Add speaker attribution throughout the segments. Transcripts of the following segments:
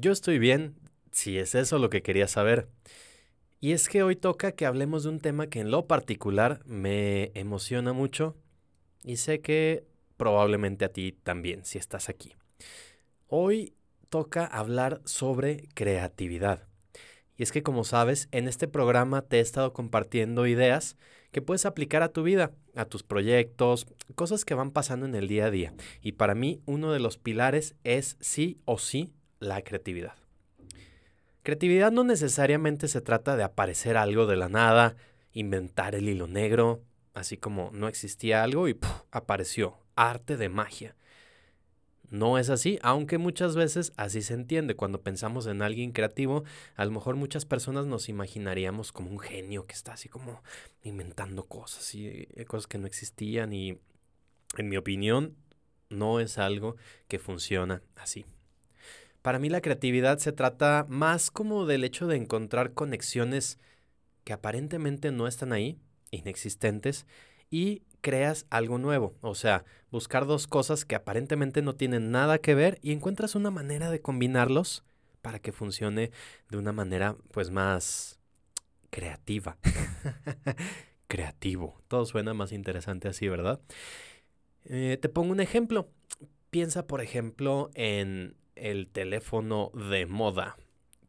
Speaker 1: Yo estoy bien, si es eso lo que quería saber. Y es que hoy toca que hablemos de un tema que en lo particular me emociona mucho y sé que probablemente a ti también, si estás aquí. Hoy toca hablar sobre creatividad. Y es que como sabes, en este programa te he estado compartiendo ideas que puedes aplicar a tu vida, a tus proyectos, cosas que van pasando en el día a día. Y para mí uno de los pilares es sí o sí la creatividad. Creatividad no necesariamente se trata de aparecer algo de la nada, inventar el hilo negro, así como no existía algo y apareció, arte de magia. No es así, aunque muchas veces así se entiende. Cuando pensamos en alguien creativo, a lo mejor muchas personas nos imaginaríamos como un genio que está así como inventando cosas y eh, cosas que no existían y en mi opinión no es algo que funciona así. Para mí la creatividad se trata más como del hecho de encontrar conexiones que aparentemente no están ahí, inexistentes, y creas algo nuevo. O sea, buscar dos cosas que aparentemente no tienen nada que ver y encuentras una manera de combinarlos para que funcione de una manera pues más creativa. Creativo. Todo suena más interesante así, ¿verdad? Eh, te pongo un ejemplo. Piensa, por ejemplo, en el teléfono de moda,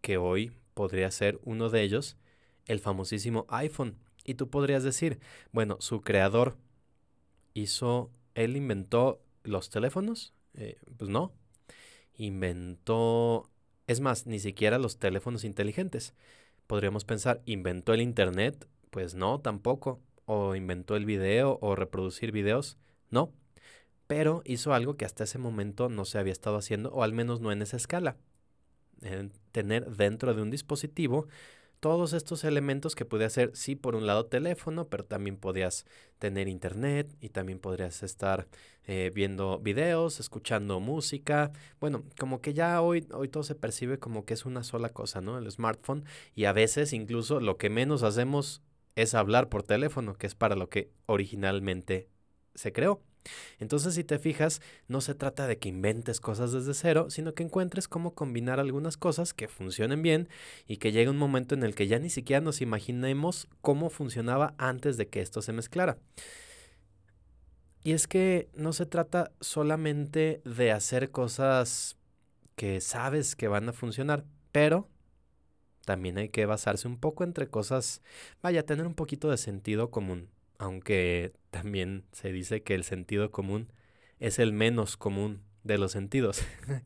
Speaker 1: que hoy podría ser uno de ellos, el famosísimo iPhone. Y tú podrías decir, bueno, su creador hizo, él inventó los teléfonos. Eh, pues no. Inventó, es más, ni siquiera los teléfonos inteligentes. Podríamos pensar, ¿inventó el Internet? Pues no, tampoco. O inventó el video o reproducir videos. No. Pero hizo algo que hasta ese momento no se había estado haciendo, o al menos no en esa escala. tener dentro de un dispositivo todos estos elementos que puede hacer, sí, por un lado teléfono, pero también podías tener internet y también podrías estar eh, viendo videos, escuchando música. Bueno, como que ya hoy, hoy todo se percibe como que es una sola cosa, ¿no? El smartphone y a veces incluso lo que menos hacemos es hablar por teléfono, que es para lo que originalmente se creó. Entonces, si te fijas, no se trata de que inventes cosas desde cero, sino que encuentres cómo combinar algunas cosas que funcionen bien y que llegue un momento en el que ya ni siquiera nos imaginemos cómo funcionaba antes de que esto se mezclara. Y es que no se trata solamente de hacer cosas que sabes que van a funcionar, pero también hay que basarse un poco entre cosas, vaya, tener un poquito de sentido común aunque también se dice que el sentido común es el menos común de los sentidos.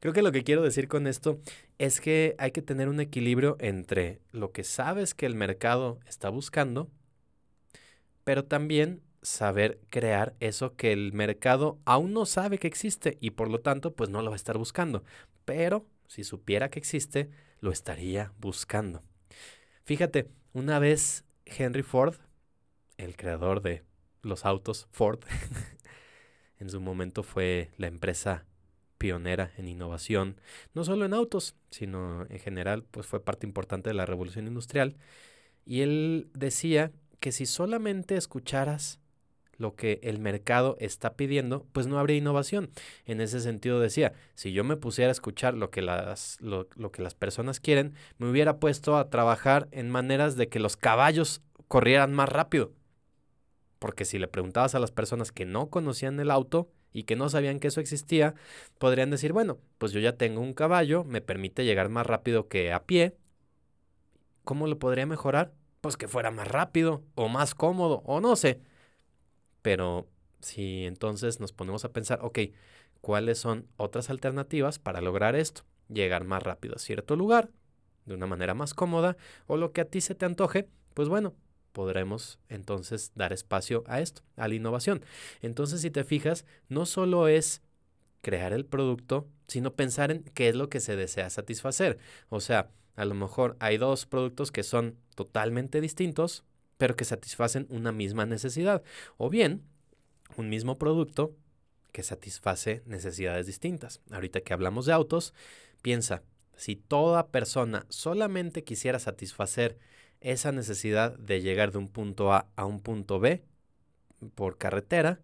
Speaker 1: Creo que lo que quiero decir con esto es que hay que tener un equilibrio entre lo que sabes que el mercado está buscando, pero también saber crear eso que el mercado aún no sabe que existe y por lo tanto pues no lo va a estar buscando, pero si supiera que existe, lo estaría buscando. Fíjate, una vez Henry Ford el creador de los autos, Ford, en su momento fue la empresa pionera en innovación, no solo en autos, sino en general, pues fue parte importante de la revolución industrial. Y él decía que si solamente escucharas lo que el mercado está pidiendo, pues no habría innovación. En ese sentido decía, si yo me pusiera a escuchar lo que las, lo, lo que las personas quieren, me hubiera puesto a trabajar en maneras de que los caballos corrieran más rápido. Porque si le preguntabas a las personas que no conocían el auto y que no sabían que eso existía, podrían decir, bueno, pues yo ya tengo un caballo, me permite llegar más rápido que a pie. ¿Cómo lo podría mejorar? Pues que fuera más rápido o más cómodo o no sé. Pero si entonces nos ponemos a pensar, ok, ¿cuáles son otras alternativas para lograr esto? Llegar más rápido a cierto lugar, de una manera más cómoda, o lo que a ti se te antoje, pues bueno, podremos entonces dar espacio a esto, a la innovación. Entonces, si te fijas, no solo es crear el producto sino pensar en qué es lo que se desea satisfacer. O sea, a lo mejor hay dos productos que son totalmente distintos, pero que satisfacen una misma necesidad. O bien, un mismo producto que satisface necesidades distintas. Ahorita que hablamos de autos, piensa, si toda persona solamente quisiera satisfacer esa necesidad de llegar de un punto A a un punto B por carretera,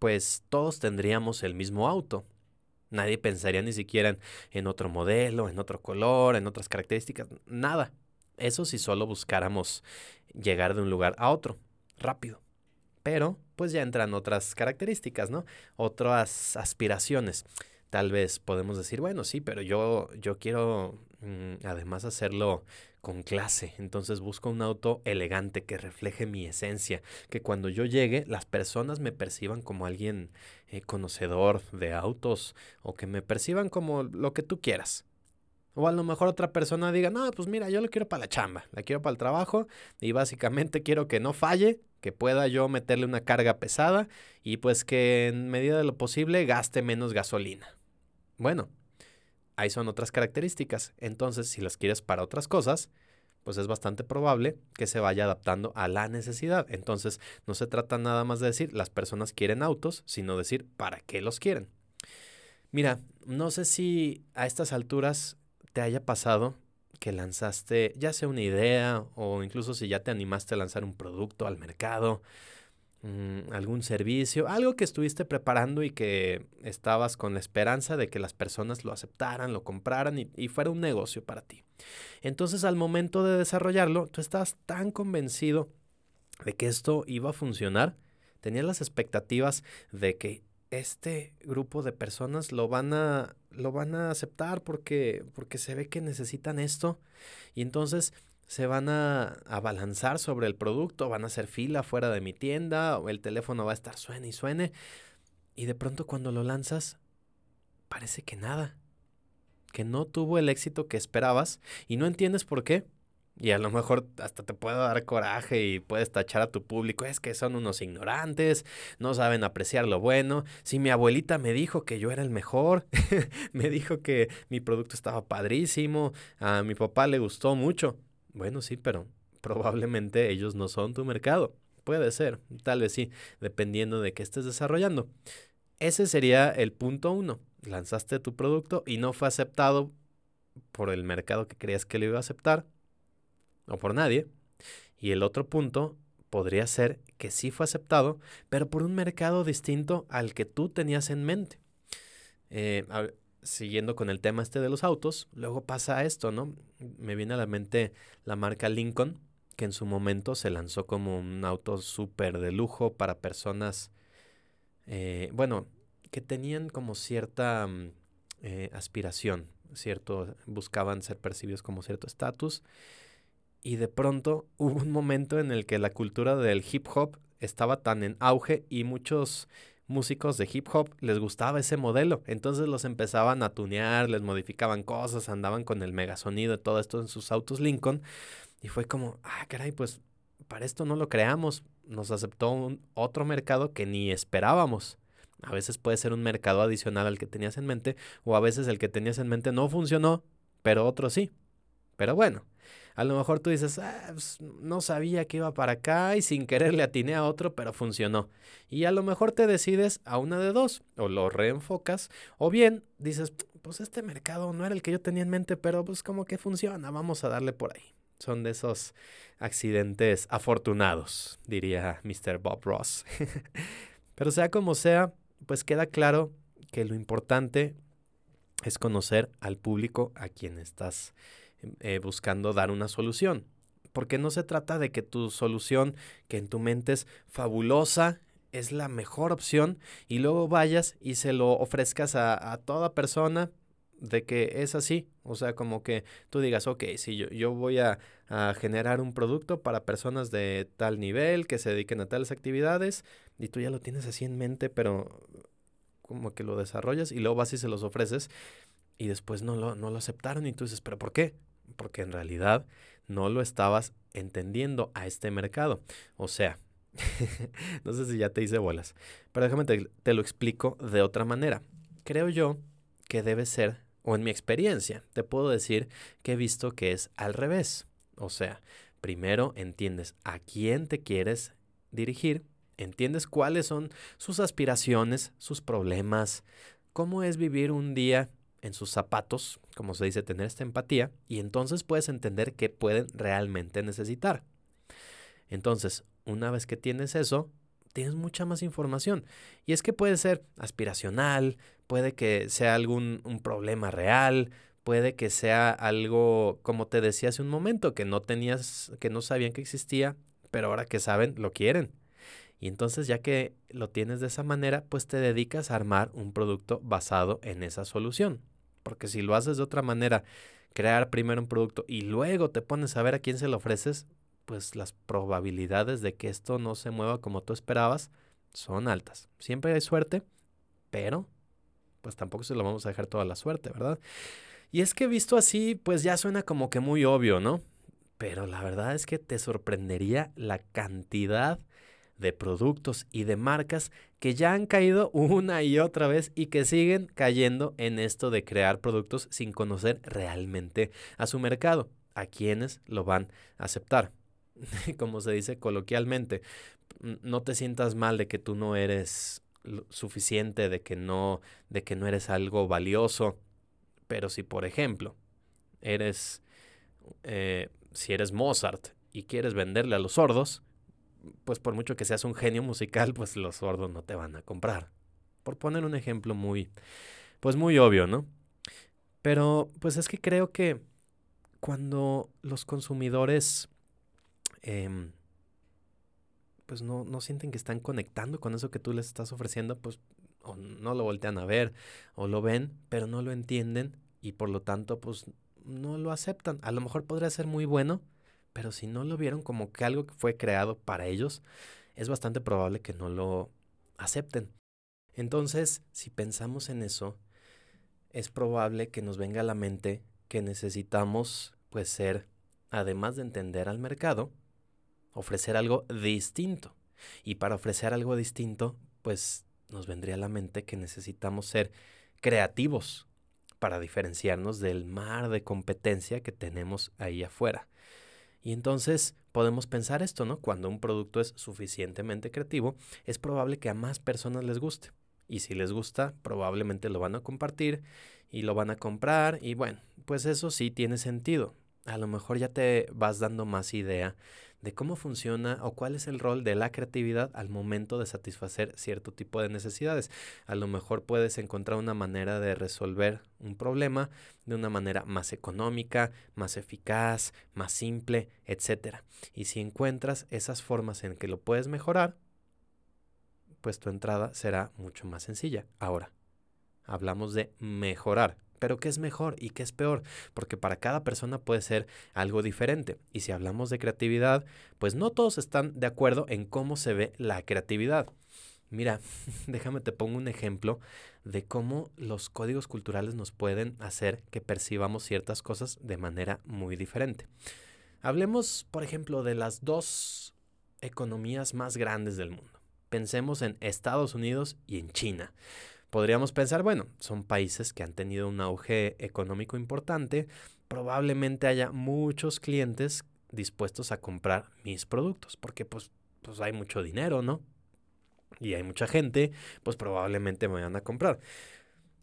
Speaker 1: pues todos tendríamos el mismo auto. Nadie pensaría ni siquiera en, otro modelo, en otro color, en otras características, nada. Eso si solo buscáramos llegar de un lugar a otro, rápido. Pero pues ya entran otras características, ¿no? Otras aspiraciones. Tal vez podemos decir, bueno, sí, pero yo, yo quiero mm, además hacerlo con clase. Entonces busco un auto elegante que refleje mi esencia, que cuando yo llegue las personas me perciban como alguien eh, conocedor de autos o que me perciban como lo que tú quieras. O a lo mejor otra persona diga, no, pues mira, yo lo quiero para la chamba, la quiero para el trabajo y básicamente quiero que no falle, que pueda yo meterle una carga pesada y pues que en medida de lo posible gaste menos gasolina. Bueno, ahí son otras características. Entonces, si las quieres para otras cosas, pues es bastante probable que se vaya adaptando a la necesidad. Entonces, no se trata nada más de decir las personas quieren autos, sino decir para qué los quieren. Mira, no sé si a estas alturas te haya pasado que lanzaste ya sea una idea o incluso si ya te animaste a lanzar un producto al mercado algún servicio, algo que estuviste preparando y que estabas con la esperanza de que las personas lo aceptaran, lo compraran y, y, fuera un negocio para ti. Entonces al momento de desarrollarlo, tú estabas tan convencido de que esto iba a funcionar, tenías las expectativas de que este grupo de personas lo van a, lo van a aceptar porque, porque se ve que necesitan esto. Y entonces se van a abalanzar sobre el producto, van a hacer fila fuera de mi tienda, o el teléfono va a estar suene y suene. Y de pronto cuando lo lanzas, parece que nada, que no tuvo el éxito que esperabas y no entiendes por qué. Y a lo mejor hasta te puede dar coraje y puedes tachar a tu público. Es que son unos ignorantes, no saben apreciar lo bueno. Si mi abuelita me dijo que yo era el mejor, me dijo que mi producto estaba padrísimo, a mi papá le gustó mucho. Bueno, sí, pero probablemente ellos no son tu mercado. Puede ser, tal vez sí, dependiendo de qué estés desarrollando. Ese sería el punto uno. Lanzaste tu producto y no fue aceptado por el mercado que creías que lo iba a aceptar o por nadie. Y el otro punto podría ser que sí fue aceptado, pero por un mercado distinto al que tú tenías en mente. Eh, siguiendo con el tema este de los autos, luego pasa esto, ¿no? Me viene a la mente la marca Lincoln, que en su momento se lanzó como un auto súper de lujo para personas, eh, bueno, que tenían como cierta mm, eh, aspiración, cierto, buscaban ser percibidos como cierto estatus. Y de pronto hubo un momento en el que la cultura del hip hop estaba tan en auge y muchos músicos de hip hop les gustaba ese modelo. Entonces los empezaban a tunear, les modificaban cosas, andaban con el megasonido y todo esto en sus autos Lincoln. Y fue como, ah, caray, pues para esto no lo creamos. Nos aceptó un otro mercado que ni esperábamos. A veces puede ser un mercado adicional al que tenías en mente, o a veces el que tenías en mente no funcionó, pero otro sí. Pero bueno, a lo mejor tú dices, ah, pues, no sabía que iba para acá y sin querer le atiné a otro, pero funcionó. Y a lo mejor te decides a una de dos, o lo reenfocas, o bien dices, pues este mercado no era el que yo tenía en mente, pero pues como que funciona, vamos a darle por ahí. Son de esos accidentes afortunados, diría Mr. Bob Ross. pero sea como sea, pues queda claro que lo importante es conocer al público a quien estás eh, buscando dar una solución. Porque no se trata de que tu solución, que en tu mente es fabulosa, es la mejor opción, y luego vayas y se lo ofrezcas a, toda persona de que es así. O sea, como que tú digas, ok, si yo, yo voy a, a, generar un producto para personas de tal nivel que se dediquen a tales actividades, y tú ya lo tienes así en mente, pero como que lo desarrollas y luego vas y se los ofreces, y después no lo, no lo aceptaron, y tú dices, pero ¿por qué? Porque en realidad no lo estabas entendiendo a este mercado. O sea, no sé si ya te hice bolas, pero déjame te, lo explico de otra manera. creo yo que debe ser, o en mi experiencia, te puedo decir que he visto que es al revés. O sea, primero entiendes a quién te quieres dirigir, entiendes cuáles son sus aspiraciones, sus problemas, cómo es vivir un día en sus zapatos, como se dice, tener esta empatía, y entonces puedes entender qué pueden realmente necesitar. Entonces, una vez que tienes eso, tienes mucha más información. Y es que puede ser aspiracional, puede que sea algún un problema real, puede que sea algo, como te decía hace un momento, que no tenías, que no sabían que existía, pero ahora que saben, lo quieren. Y entonces ya que lo tienes de esa manera, pues te dedicas a armar un producto basado en esa solución. Porque si lo haces de otra manera, crear primero un producto y luego te pones a ver a quién se lo ofreces, pues las probabilidades de que esto no se mueva como tú esperabas son altas. Siempre hay suerte, pero pues tampoco se lo vamos a dejar toda la suerte, ¿verdad? Y es que visto así, pues ya suena como que muy obvio, ¿no? Pero la verdad es que te sorprendería la cantidad de productos y de marcas que ya han caído una y otra vez y que siguen cayendo en esto de crear productos sin conocer realmente a su mercado, a quienes lo van a aceptar. como se dice coloquialmente, no te sientas mal de que tú no eres suficiente, de que no, de que no eres algo valioso. Pero si, por ejemplo, eres, eh, si eres Mozart y quieres venderle a los sordos, pues por mucho que seas un genio musical, pues los sordos no te van a comprar. Por poner un ejemplo muy, pues muy obvio, ¿no? Pero pues es que creo que cuando los consumidores Em, pues no, no sienten que están conectando con eso que tú les estás ofreciendo, pues o no lo voltean a ver o lo ven, pero no lo entienden y por lo tanto pues no lo aceptan. A lo mejor podría ser muy bueno, pero si no lo vieron como que algo que fue creado para ellos, es bastante probable que no lo acepten. Entonces, si pensamos en eso, es probable que nos venga a la mente que necesitamos pues ser, además de entender al mercado, ofrecer algo distinto. Y para ofrecer algo distinto, pues nos vendría a la mente que necesitamos ser creativos para diferenciarnos del mar de competencia que tenemos ahí afuera. Y entonces podemos pensar esto, ¿no? Cuando un producto es suficientemente creativo, es probable que a más personas les guste. Y si les gusta, probablemente lo van a compartir y lo van a comprar. Y bueno, pues eso sí tiene sentido. A lo mejor ya te vas dando más idea de cómo funciona o cuál es el rol de la creatividad al momento de satisfacer cierto tipo de necesidades. A lo mejor puedes encontrar una manera de resolver un problema de una manera más económica, más eficaz, más simple, etc. Y si encuentras esas formas en que lo puedes mejorar, pues tu entrada será mucho más sencilla. Ahora, hablamos de mejorar pero ¿qué es mejor y qué es peor? Porque para cada persona puede ser algo diferente. Y si hablamos de creatividad, pues no todos están de acuerdo en cómo se ve la creatividad. Mira, déjame te pongo un ejemplo de cómo los códigos culturales nos pueden hacer que percibamos ciertas cosas de manera muy diferente. Hablemos, por ejemplo, de las dos economías más grandes del mundo. Pensemos en Estados Unidos y en China podríamos pensar, bueno, son países que han tenido un auge económico importante, probablemente haya muchos clientes dispuestos a comprar mis productos, porque pues, pues hay mucho dinero, ¿no? Y hay mucha gente, pues probablemente me van a comprar.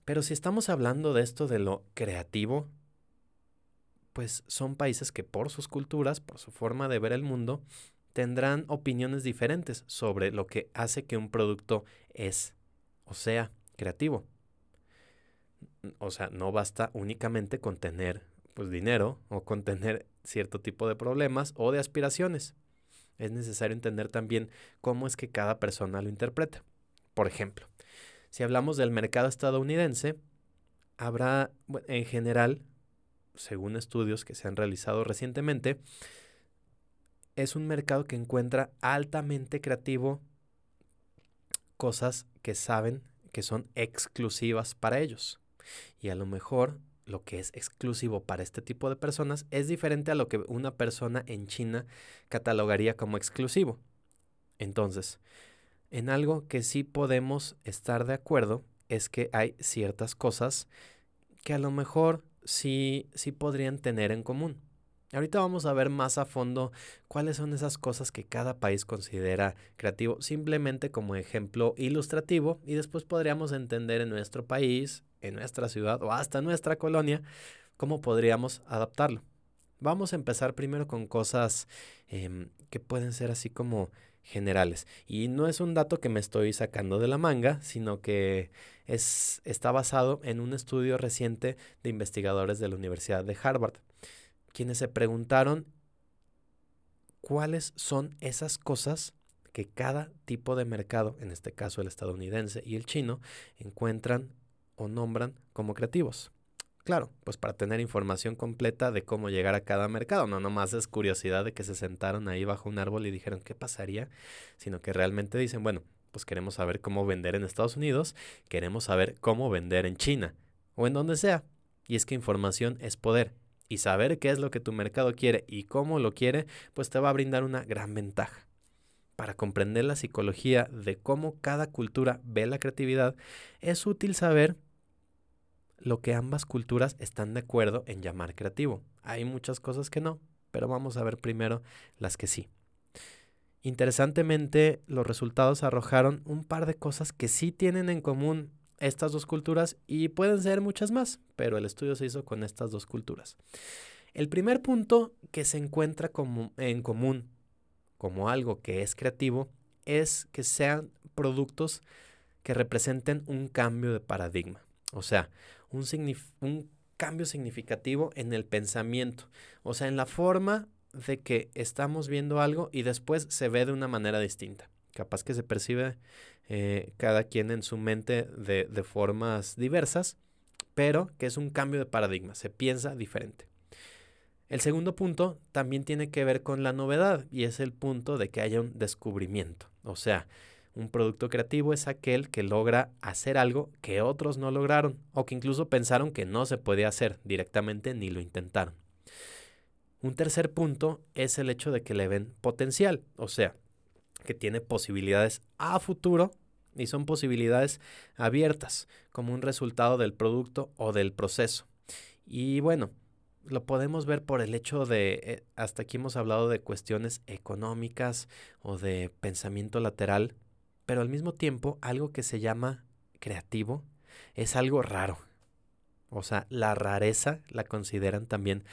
Speaker 1: Pero si estamos hablando de esto de lo creativo, pues son países que por sus culturas, por su forma de ver el mundo, tendrán opiniones diferentes sobre lo que hace que un producto es o sea creativo. O sea, no basta únicamente con tener pues, dinero o con tener cierto tipo de problemas o de aspiraciones. Es necesario entender también cómo es que cada persona lo interpreta. Por ejemplo, si hablamos del mercado estadounidense, habrá en general, según estudios que se han realizado recientemente, es un mercado que encuentra altamente creativo cosas que saben que son exclusivas para ellos. Y a lo mejor lo que es exclusivo para este tipo de personas es diferente a lo que una persona en China catalogaría como exclusivo. Entonces, en algo que sí podemos estar de acuerdo es que hay ciertas cosas que a lo mejor sí, sí podrían tener en común. Ahorita vamos a ver más a fondo cuáles son esas cosas que cada país considera creativo, simplemente como ejemplo ilustrativo, y después podríamos entender en nuestro país, en nuestra ciudad o hasta nuestra colonia, cómo podríamos adaptarlo. Vamos a empezar primero con cosas em, que pueden ser así como generales. Y no es un dato que me estoy sacando de la manga, sino que es, está basado en un estudio reciente de investigadores de la Universidad de Harvard quienes se preguntaron cuáles son esas cosas que cada tipo de mercado, en este caso el estadounidense y el chino, encuentran o nombran como creativos. Claro, pues para tener información completa de cómo llegar a cada mercado, no nomás es curiosidad de que se sentaron ahí bajo un árbol y dijeron qué pasaría, sino que realmente dicen, bueno, pues queremos saber cómo vender en Estados Unidos, queremos saber cómo vender en China o en donde sea. Y es que información es poder y saber qué es lo que tu mercado quiere y cómo lo quiere, pues te va a brindar una gran ventaja. Para comprender la psicología de cómo cada cultura ve la creatividad, es útil saber lo que ambas culturas están de acuerdo en llamar creativo. Hay muchas cosas que no, pero vamos a ver primero las que sí. Interesantemente, los resultados arrojaron un par de cosas que sí tienen en común estas dos culturas y pueden ser muchas más, pero el estudio se hizo con estas dos culturas. El primer punto que se encuentra como en común como algo que es creativo es que sean productos que representen un cambio de paradigma, o sea, un, un cambio significativo en el pensamiento, o sea, en la forma de que estamos viendo algo y después se ve de una manera distinta. Capaz que se percibe eh, cada quien en su mente de, de formas diversas, pero que es un cambio de paradigma, se piensa diferente. El segundo punto también tiene que ver con la novedad y es el punto de que haya un descubrimiento. O sea, un producto creativo es aquel que logra hacer algo que otros no lograron o que incluso pensaron que no se podía hacer directamente ni lo intentaron. Un tercer punto es el hecho de que le ven potencial, o sea, que tiene posibilidades a futuro y son posibilidades abiertas como un resultado del producto o del proceso. Y bueno, lo podemos ver por el hecho de, eh, hasta aquí hemos hablado de cuestiones económicas o de pensamiento lateral, pero al mismo tiempo algo que se llama creativo es algo raro. O sea, la rareza la consideran también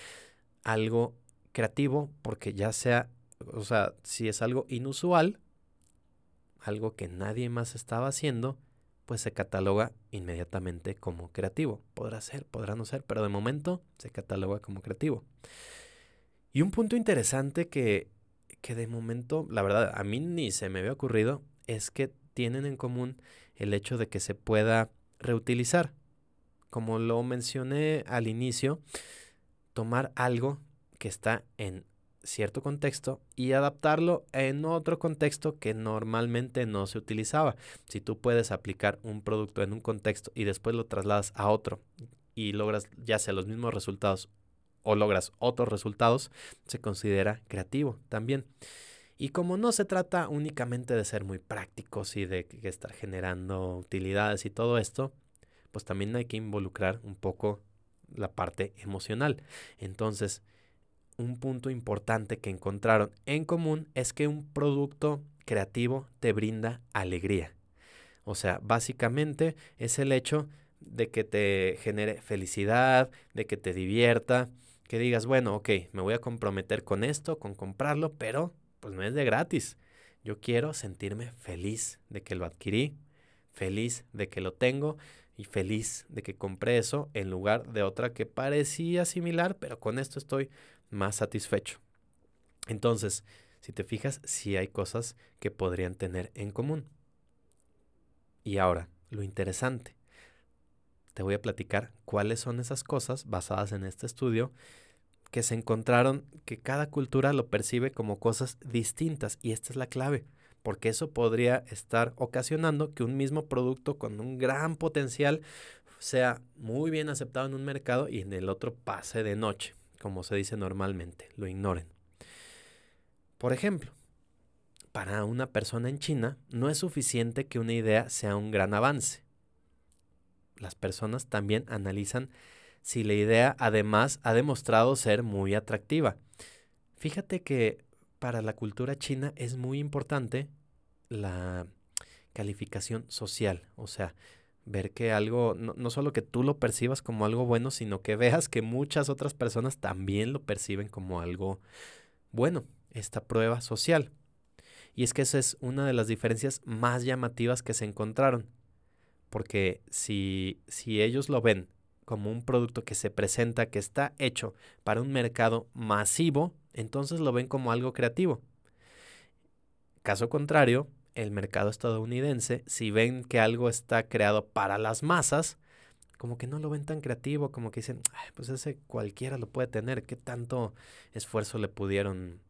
Speaker 1: algo creativo porque ya sea, o sea, si es algo inusual, algo que nadie más estaba haciendo, pues se cataloga inmediatamente como creativo. Podrá ser, podrá no ser, pero de momento se cataloga como creativo. Y un punto interesante que, que de momento, la verdad, a mí ni se me había ocurrido, es que tienen en común el hecho de que se pueda reutilizar. Como lo mencioné al inicio, tomar algo que está en cierto contexto y adaptarlo en otro contexto que normalmente no se utilizaba. Si tú puedes aplicar un producto en un contexto y después lo trasladas a otro y logras ya sea los mismos resultados o logras otros resultados, se considera creativo también. Y como no se trata únicamente de ser muy prácticos y de estar generando utilidades y todo esto, pues también hay que involucrar un poco la parte emocional. Entonces, un punto importante que encontraron en común es que un producto creativo te brinda alegría. O sea, básicamente es el hecho de que te genere felicidad, de que te divierta, que digas, bueno, ok, me voy a comprometer con esto, con comprarlo, pero pues no es de gratis. Yo quiero sentirme feliz de que lo adquirí, feliz de que lo tengo y feliz de que compré eso en lugar de otra que parecía similar, pero con esto estoy más satisfecho. Entonces, si te fijas, sí hay cosas que podrían tener en común. Y ahora, lo interesante. Te voy a platicar cuáles son esas cosas basadas en este estudio que se encontraron que cada cultura lo percibe como cosas distintas y esta es la clave, porque eso podría estar ocasionando que un mismo producto con un gran potencial sea muy bien aceptado en un mercado y en el otro pase de noche como se dice normalmente, lo ignoren. Por ejemplo, para una persona en China no es suficiente que una idea sea un gran avance. las personas también analizan si la idea además ha demostrado ser muy atractiva. Fíjate que para la cultura china es muy importante la calificación social, o sea, ver que algo, no, no, solo que tú lo percibas como algo bueno, sino que veas que muchas otras personas también lo perciben como algo bueno, esta prueba social. Y es que esa es una de las diferencias más llamativas que se encontraron, porque si, si ellos lo ven como un producto que se presenta, que está hecho para un mercado masivo, entonces lo ven como algo creativo. Caso contrario, el mercado estadounidense, si ven que algo está creado para las masas, como que no lo ven tan creativo, como que dicen, pues ese cualquiera lo puede tener, qué tanto esfuerzo le pudieron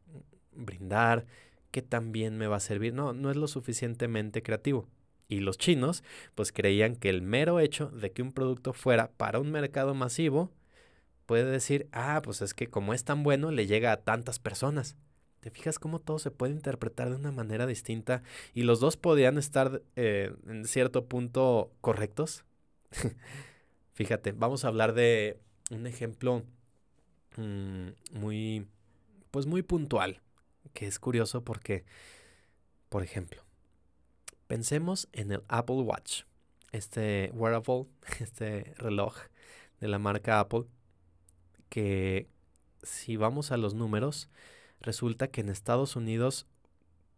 Speaker 1: brindar, qué tan bien me va a servir. No, no es lo suficientemente creativo. Y los chinos, pues creían que el mero hecho de que un producto fuera para un mercado masivo, puede decir, ah, pues es que como es tan bueno, le llega a tantas personas. ¿Te fijas cómo todo se puede interpretar de una manera distinta? Y los dos podían estar eh, en cierto punto correctos. Fíjate, vamos a hablar de un ejemplo mm, muy, pues muy puntual, que es curioso porque, por ejemplo, Pensemos en el Apple Watch, este wearable, este reloj de la marca Apple, que si vamos a los números, resulta que en Estados Unidos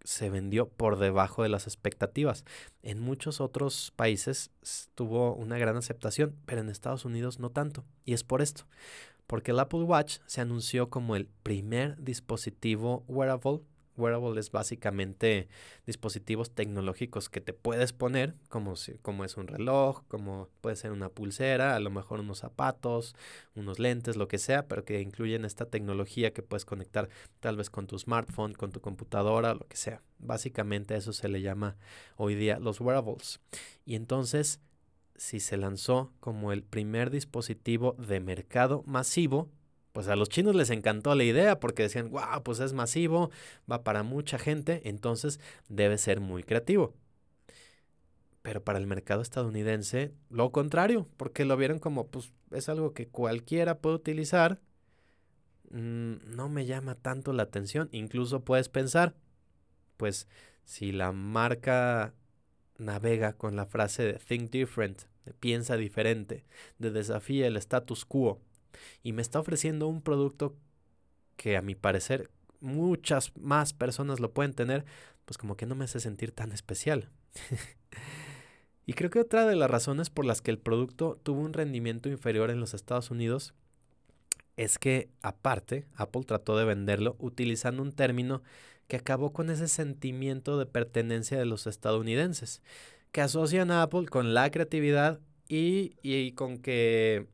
Speaker 1: se vendió por debajo de las expectativas. En muchos otros países tuvo una gran aceptación, pero en Estados Unidos no tanto. Y es por esto, porque el Apple Watch se anunció como el primer dispositivo wearable Wearable es básicamente dispositivos tecnológicos que te puedes poner, como, si, como es un reloj, como puede ser una pulsera, a lo mejor unos zapatos, unos lentes, lo que sea, pero que incluyen esta tecnología que puedes conectar tal vez con tu smartphone, con tu computadora, lo que sea. Básicamente eso se le llama hoy día los wearables. Y entonces, si se lanzó como el primer dispositivo de mercado masivo, pues a los chinos les encantó la idea porque decían, wow, pues es masivo, va para mucha gente, entonces debe ser muy creativo. Pero para el mercado estadounidense, lo contrario, porque lo vieron como, pues es algo que cualquiera puede utilizar, mm, no me llama tanto la atención. Incluso puedes pensar, pues si la marca navega con la frase de think different, de piensa diferente, de desafía el status quo, y me está ofreciendo un producto que a mi parecer muchas más personas lo pueden tener, pues como que no me hace sentir tan especial. y creo que otra de las razones por las que el producto tuvo un rendimiento inferior en los Estados Unidos es que aparte Apple trató de venderlo utilizando un término que acabó con ese sentimiento de pertenencia de los estadounidenses, que asocian a Apple con la creatividad y, y con que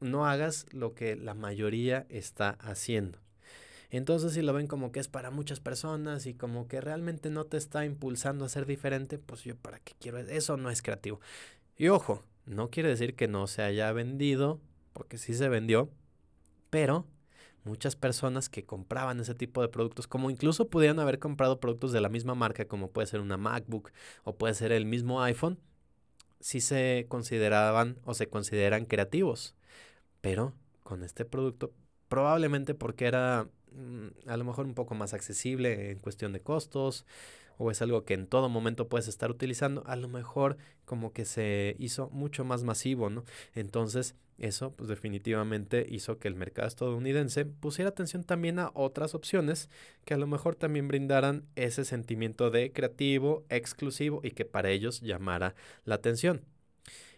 Speaker 1: no hagas lo que la mayoría está haciendo. Entonces, si lo ven como que es para muchas personas y como que realmente no te está impulsando a ser diferente, pues yo para qué quiero eso no es creativo. Y ojo, no quiere decir que no se haya vendido, porque sí se vendió, pero muchas personas que compraban ese tipo de productos, como incluso pudieran haber comprado productos de la misma marca, como puede ser una MacBook o puede ser el mismo iPhone, sí se consideraban o se consideran creativos. Pero con este producto, probablemente porque era mm, a lo mejor un poco más accesible en cuestión de costos o es algo que en todo momento puedes estar utilizando, a lo mejor como que se hizo mucho más masivo, ¿no? Entonces, eso pues definitivamente hizo que el mercado estadounidense pusiera atención también a otras opciones que a lo mejor también brindaran ese sentimiento de creativo, exclusivo y que para ellos llamara la atención.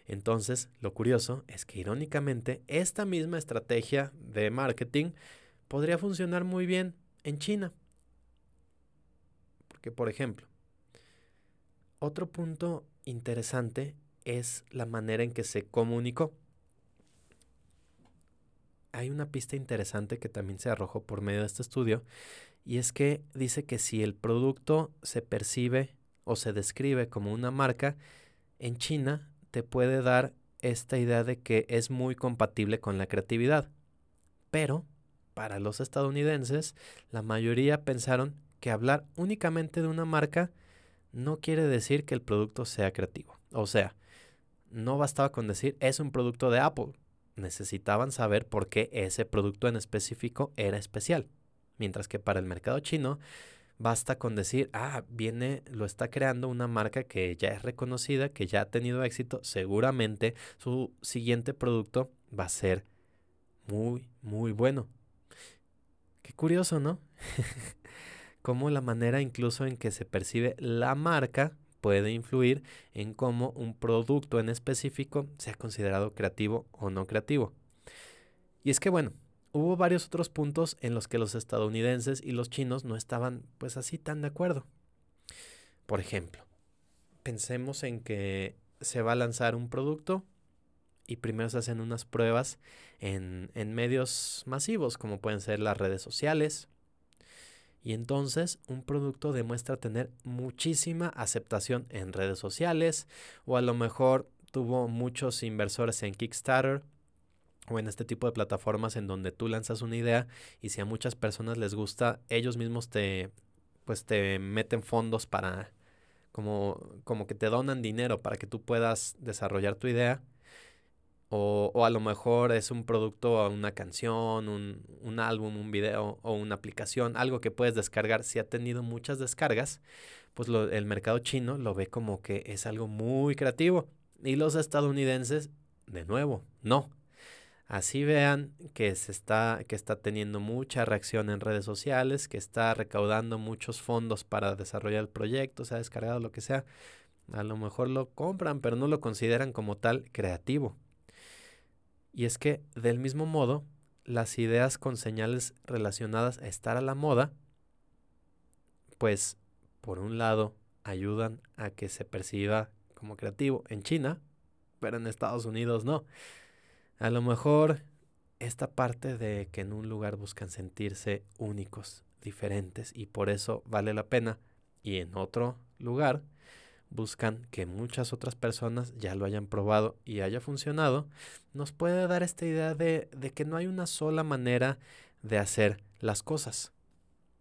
Speaker 1: Entonces, lo curioso es que irónicamente esta misma estrategia de marketing podría funcionar muy bien en China. Porque, por ejemplo, otro punto interesante es la manera en que se comunicó. Hay una pista interesante que también se arrojó por medio de este estudio y es que dice que si el producto se percibe o se describe como una marca, en China te puede dar esta idea de que es muy compatible con la creatividad. Pero, para los estadounidenses, la mayoría pensaron que hablar únicamente de una marca no quiere decir que el producto sea creativo. O sea, no bastaba con decir es un producto de Apple. Necesitaban saber por qué ese producto en específico era especial. Mientras que para el mercado chino basta con decir, ah, viene, lo está creando una marca que ya es reconocida, que ya ha tenido éxito, seguramente su siguiente producto va a ser muy, muy bueno. Qué curioso, ¿no? Cómo la manera incluso en que se percibe la marca puede influir en cómo un producto en específico sea considerado creativo o no creativo. Y es que bueno, hubo varios otros puntos en los que los estadounidenses y los chinos no estaban pues así tan de acuerdo. Por ejemplo, pensemos en que se va a lanzar un producto y primero se hacen unas pruebas en, en medios masivos como pueden ser las redes sociales, y entonces un producto demuestra tener muchísima aceptación en redes sociales o a lo mejor tuvo muchos inversores en Kickstarter o en este tipo de plataformas en donde tú lanzas una idea y si a muchas personas les gusta, ellos mismos te pues te meten fondos para como como que te donan dinero para que tú puedas desarrollar tu idea o, o, a lo mejor es un producto, una canción, un, un, álbum, un video o una aplicación, algo que puedes descargar. Si ha tenido muchas descargas, pues lo, el mercado chino lo ve como que es algo muy creativo. Y los estadounidenses, de nuevo, no. Así vean que se está, que está teniendo mucha reacción en redes sociales, que está recaudando muchos fondos para desarrollar el proyecto, se ha descargado lo que sea. A lo mejor lo compran, pero no lo consideran como tal creativo. Y es que, del mismo modo, las ideas con señales relacionadas a estar a la moda, pues, por un lado, ayudan a que se perciba como creativo en China, pero en Estados Unidos no. A lo mejor esta parte de que en un lugar buscan sentirse únicos, diferentes, y por eso vale la pena, y en otro lugar buscan que muchas otras personas ya lo hayan probado y haya funcionado, nos puede dar esta idea de, de, que no hay una sola manera de hacer las cosas.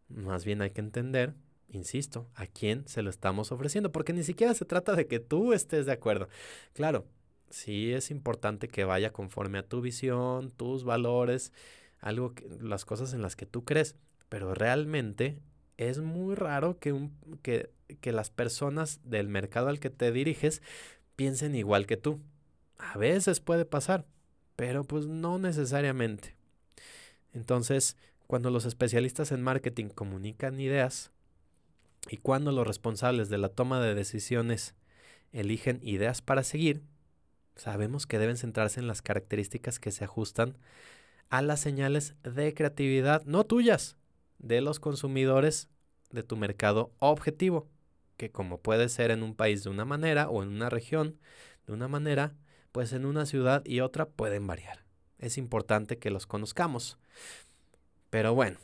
Speaker 1: Más bien hay que entender, insisto, a quién se lo estamos ofreciendo, porque ni siquiera se trata de que tú estés de acuerdo. Claro, sí es importante que vaya conforme a tu visión, tus valores, algo que, las cosas en las que tú crees, pero realmente es muy raro que, un, que, que las personas del mercado al que te diriges piensen igual que tú. A veces puede pasar, pero pues no necesariamente. Entonces, cuando los especialistas en marketing comunican ideas y cuando los responsables de la toma de decisiones eligen ideas para seguir, sabemos que deben centrarse en las características que se ajustan a las señales de creatividad, no tuyas, de los consumidores de tu mercado objetivo, que como puede ser en un país de una manera o en una región de una manera, pues en una ciudad y otra pueden variar. Es importante que los conozcamos. Pero bueno,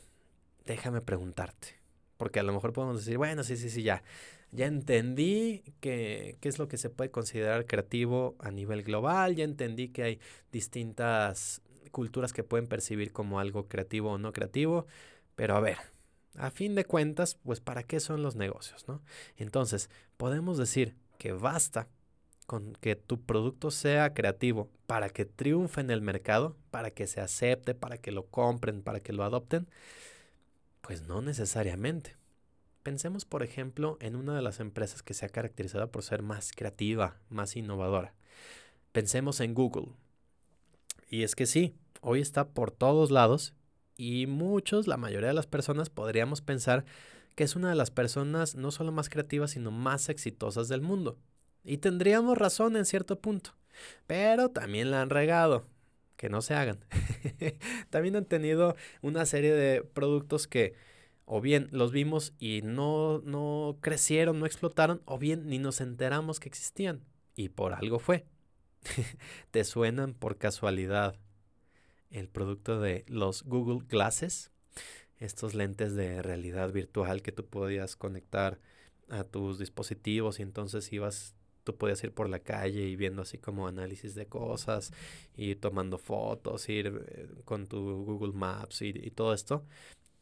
Speaker 1: déjame preguntarte, porque a lo mejor podemos decir, bueno, sí, sí, sí, ya, ya entendí qué es lo que se puede considerar creativo a nivel global, ya entendí que hay distintas culturas que pueden percibir como algo creativo o no creativo, pero a ver, a fin de cuentas, pues ¿para qué son los negocios? ¿no? Entonces, podemos decir que basta con que tu producto sea creativo para que triunfe en el mercado, para que se acepte, para que lo compren, para que lo adopten. Pues no necesariamente. Pensemos, por ejemplo, en una de las empresas que se ha caracterizado por ser más creativa, más innovadora. Pensemos en Google. Y es que sí, hoy está por todos lados y muchos, la mayoría de las personas, podríamos pensar que es una de las personas no solo más creativas, sino más exitosas del mundo. Y tendríamos razón en cierto punto. Pero también la han regado. Que no se hagan. también han tenido una serie de productos que o bien los vimos y no, no crecieron, no explotaron, o bien ni nos enteramos que existían. Y por algo fue. ¿Te suenan por casualidad el producto de los Google Glasses, estos lentes de realidad virtual que tú podías conectar a tus dispositivos y entonces ibas tú podías ir por la calle y viendo así como análisis de cosas y tomando fotos, ir eh, con tu Google Maps y, y todo esto.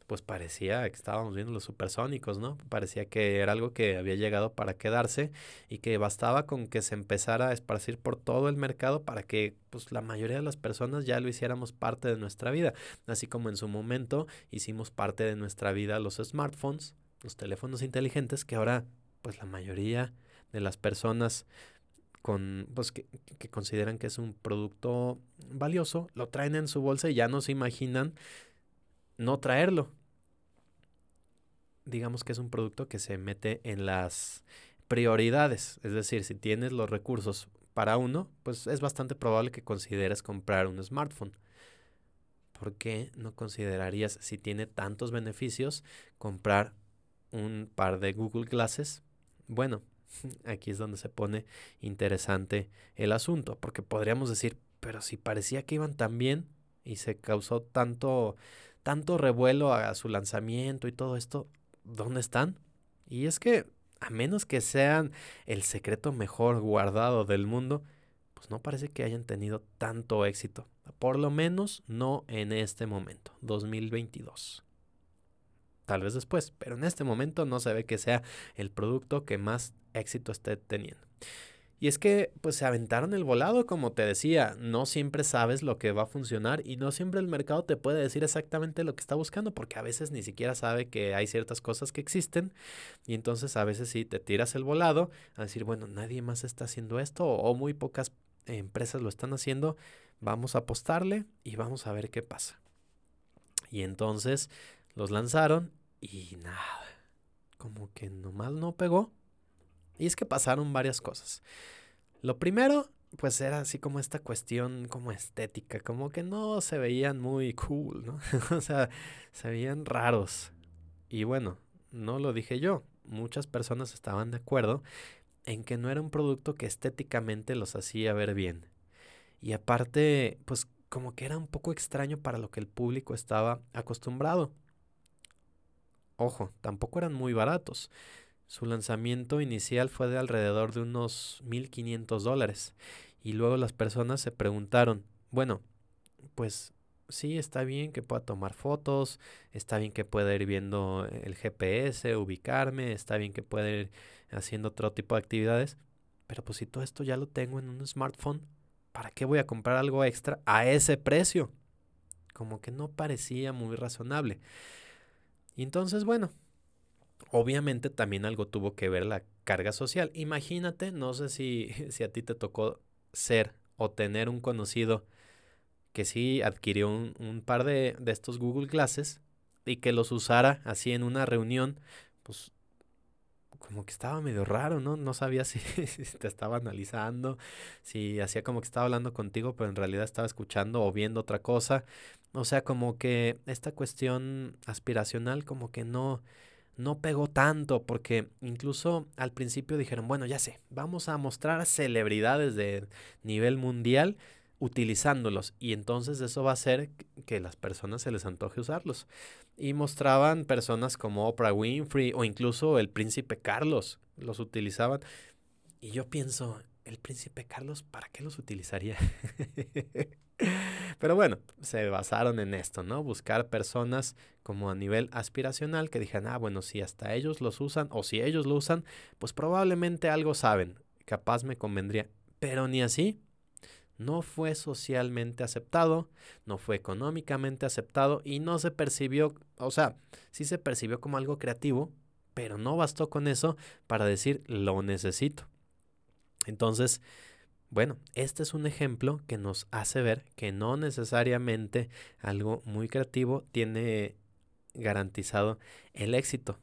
Speaker 1: Pues parecía que estábamos viendo los supersónicos, ¿no? Parecía que era algo que había llegado para quedarse y que bastaba con que se empezara a esparcir por todo el mercado para que pues la mayoría de las personas ya lo hiciéramos parte de nuestra vida, así como en su momento hicimos parte de nuestra vida los smartphones, los teléfonos inteligentes que ahora pues la mayoría de las personas con, pues, que, que, consideran que es un producto valioso, lo traen en su bolsa y ya no se imaginan no traerlo. Digamos que es un producto que se mete en las prioridades, es decir, si tienes los recursos para uno, pues es bastante probable que consideres comprar un smartphone. ¿Por qué no considerarías, si tiene tantos beneficios, comprar un par de Google Glasses? Bueno, aquí es donde se pone interesante el asunto, porque podríamos decir, pero si parecía que iban tan bien y se causó tanto tanto revuelo a su lanzamiento y todo esto, ¿dónde están? Y es que, a menos que sean el secreto mejor guardado del mundo, pues no parece que hayan tenido tanto éxito. Por lo menos no en este momento, 2022. Tal vez después, pero en este momento no se ve que sea el producto que más éxito esté teniendo. Y es que pues se aventaron el volado, como te decía, no siempre sabes lo que va a funcionar y no siempre el mercado te puede decir exactamente lo que está buscando, porque a veces ni siquiera sabe que hay ciertas cosas que existen y entonces a veces sí te tiras el volado a decir, bueno, nadie más está haciendo esto o muy pocas empresas lo están haciendo, vamos a apostarle y vamos a ver qué pasa. Y entonces los lanzaron y nada, como que nomás no pegó. Y es que pasaron varias cosas. Lo primero, pues era así como esta cuestión como estética, como que no se veían muy cool, ¿no? o sea, se veían raros. Y bueno, no lo dije yo, muchas personas estaban de acuerdo en que no era un producto que estéticamente los hacía ver bien. Y aparte, pues como que era un poco extraño para lo que el público estaba acostumbrado. Ojo, tampoco eran muy baratos. Su lanzamiento inicial fue de alrededor de unos 1.500 dólares. Y luego las personas se preguntaron, bueno, pues sí, está bien que pueda tomar fotos, está bien que pueda ir viendo el GPS, ubicarme, está bien que pueda ir haciendo otro tipo de actividades, pero pues si todo esto ya lo tengo en un smartphone, ¿para qué voy a comprar algo extra a ese precio? Como que no parecía muy razonable. Y entonces, bueno, Obviamente también algo tuvo que ver la carga social. Imagínate, no sé si, si a ti te tocó ser o tener un conocido que sí adquirió un, un par de, de, estos Google Glasses y que los usara así en una reunión, pues como que estaba medio raro, ¿no? No sabía si, si, te estaba analizando, si hacía como que estaba hablando contigo, pero en realidad estaba escuchando o viendo otra cosa. O sea, como que esta cuestión aspiracional como que no, no pegó tanto porque incluso al principio dijeron, bueno, ya sé, vamos a mostrar celebridades de nivel mundial utilizándolos y entonces eso va a hacer que las personas se les antoje usarlos. Y mostraban personas como Oprah Winfrey o incluso el príncipe Carlos los utilizaban. Y yo pienso, el príncipe Carlos, ¿para qué los utilizaría? Pero bueno, se basaron en esto, ¿no? Buscar personas como a nivel aspiracional que dijeran, ah, bueno, si hasta ellos los usan o si ellos lo usan, pues probablemente algo saben, capaz me convendría. Pero ni así, no fue socialmente aceptado, no fue económicamente aceptado y no se percibió, o sea, sí se percibió como algo creativo, pero no bastó con eso para decir lo necesito. Entonces, bueno, este es un ejemplo que nos hace ver que no necesariamente algo muy creativo tiene garantizado el éxito.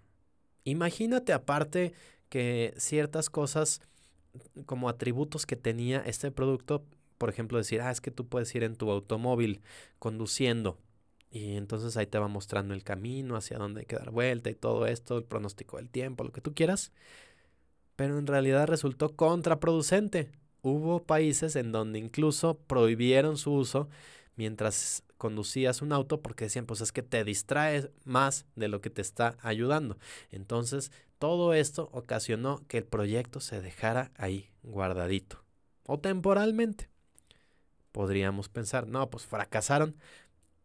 Speaker 1: Imagínate aparte que ciertas cosas como atributos que tenía este producto, por ejemplo, decir, ah, es que tú puedes ir en tu automóvil conduciendo y entonces ahí te va mostrando el camino, hacia dónde hay que dar vuelta y todo esto, el pronóstico del tiempo, lo que tú quieras. Pero en realidad resultó contraproducente hubo países en donde incluso prohibieron su uso mientras conducías un auto porque decían, pues es que te distraes más de lo que te está ayudando. Entonces, todo esto ocasionó que el proyecto se dejara ahí guardadito o temporalmente. Podríamos pensar, no, pues fracasaron.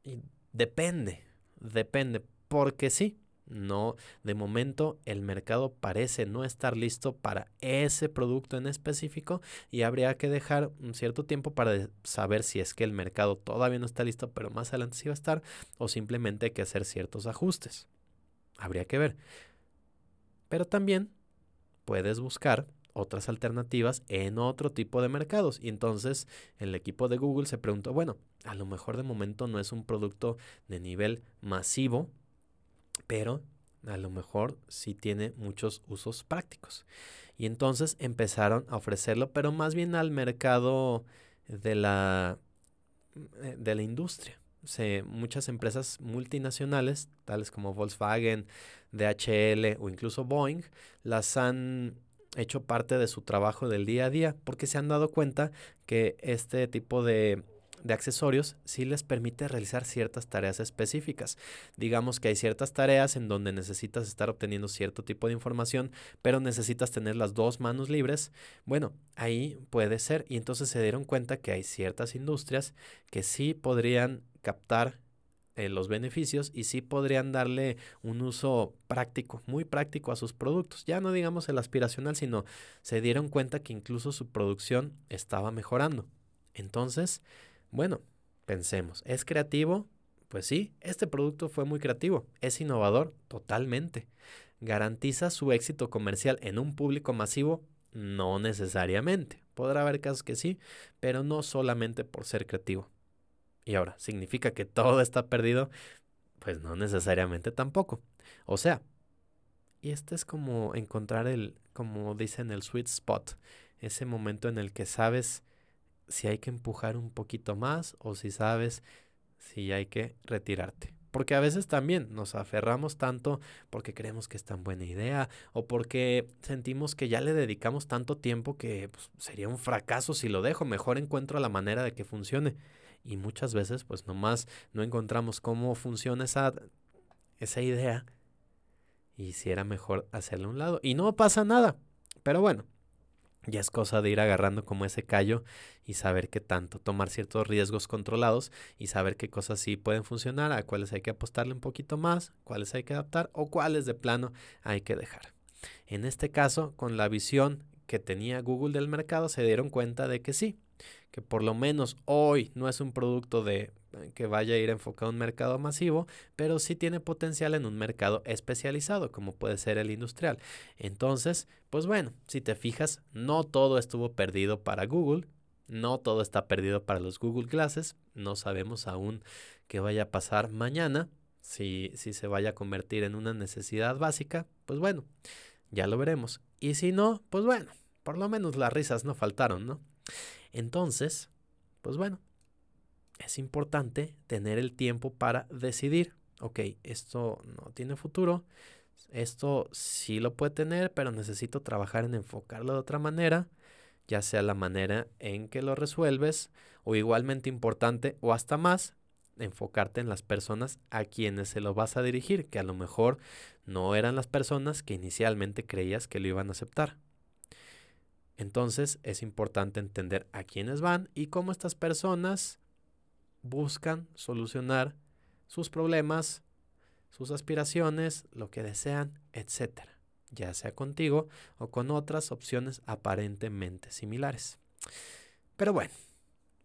Speaker 1: Y depende, depende. porque sí, no, de momento el mercado parece no estar listo para ese producto en específico y habría que dejar un cierto tiempo para saber si es que el mercado todavía no está listo, pero más adelante sí va a estar, o simplemente hay que hacer ciertos ajustes. Habría que ver. Pero también puedes buscar otras alternativas en otro tipo de mercados. Y entonces el equipo de Google se preguntó, bueno, a lo mejor de momento no es un producto de nivel masivo, pero a lo mejor sí tiene muchos usos prácticos. Y entonces empezaron a ofrecerlo, pero más bien al mercado de la, eh, de la industria. muchas empresas multinacionales, tales como Volkswagen, DHL o incluso Boeing, las han hecho parte de su trabajo del día a día porque se han dado cuenta que este tipo de de accesorios sí les permite realizar ciertas tareas específicas. Digamos que hay ciertas tareas en donde necesitas estar obteniendo cierto tipo de información, pero necesitas tener las dos manos libres. Bueno, ahí puede ser. Y entonces se dieron cuenta que hay ciertas industrias que sí podrían captar eh, los beneficios y sí podrían darle un uso práctico, muy práctico a sus productos. Ya no digamos el aspiracional, sino se dieron cuenta que incluso su producción estaba mejorando. Entonces, bueno, pensemos, ¿es creativo? Pues sí, este producto fue muy creativo, es innovador totalmente. ¿Garantiza su éxito comercial en un público masivo? No necesariamente. Podrá haber casos que sí, pero no solamente por ser creativo. Y ahora, ¿significa que todo está perdido? Pues no necesariamente tampoco. O sea, y este es como encontrar el, como dicen, el sweet spot, ese momento en el que sabes si hay que empujar un poquito más o si sabes si hay que retirarte. Porque a veces también nos aferramos tanto porque creemos que es tan buena idea o porque sentimos que ya le dedicamos tanto tiempo que pues, sería un fracaso si lo dejo. Mejor encuentro la manera de que funcione. Y muchas veces pues nomás no encontramos cómo funciona esa, esa idea y si era mejor hacerlo a un lado. Y no pasa nada. Pero bueno, ya es cosa de ir agarrando como ese callo y saber qué tanto, tomar ciertos riesgos controlados y saber qué cosas sí pueden funcionar, a cuáles hay que apostarle un poquito más, cuáles hay que adaptar o cuáles de plano hay que dejar. En este caso, con la visión que tenía Google del mercado, se dieron cuenta de que sí, que por lo menos hoy no es un producto de que vaya a ir enfocado a un mercado masivo, pero sí tiene potencial en un mercado especializado, como puede ser el industrial. Entonces, pues bueno, si te fijas, no todo estuvo perdido para Google, no todo está perdido para los Google Glasses, no sabemos aún qué vaya a pasar mañana, si, si se vaya a convertir en una necesidad básica, pues bueno, ya lo veremos. Y si no, pues bueno, por lo menos las risas no faltaron, ¿no? Entonces, pues bueno, es importante tener el tiempo para decidir, ok, esto no tiene futuro, esto sí lo puede tener, pero necesito trabajar en enfocarlo de otra manera, ya sea la manera en que lo resuelves, o igualmente importante, o hasta más, enfocarte en las personas a quienes se lo vas a dirigir, que a lo mejor no eran las personas que inicialmente creías que lo iban a aceptar. Entonces es importante entender a quiénes van y cómo estas personas buscan solucionar sus problemas, sus aspiraciones, lo que desean, etc. Ya sea contigo o con otras opciones aparentemente similares. Pero bueno,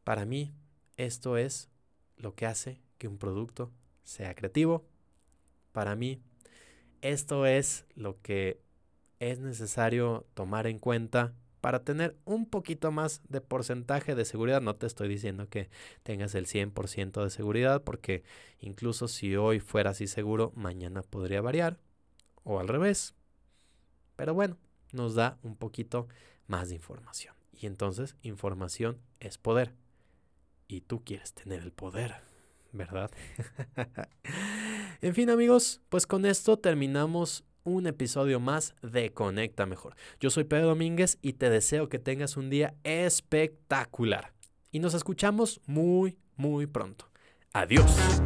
Speaker 1: para mí esto es lo que hace que un producto sea creativo. Para mí esto es lo que es necesario tomar en cuenta para tener un poquito más de porcentaje de seguridad. No te estoy diciendo que tengas el 100% de seguridad, porque incluso si hoy fuera así seguro, mañana podría variar, o al revés. Pero bueno, nos da un poquito más de información. Y entonces, información es poder. Y tú quieres tener el poder, ¿verdad? en fin, amigos, pues con esto terminamos un episodio más de Conecta Mejor. Yo soy Pedro Domínguez y te deseo que tengas un día espectacular. Y nos escuchamos muy, muy pronto. Adiós.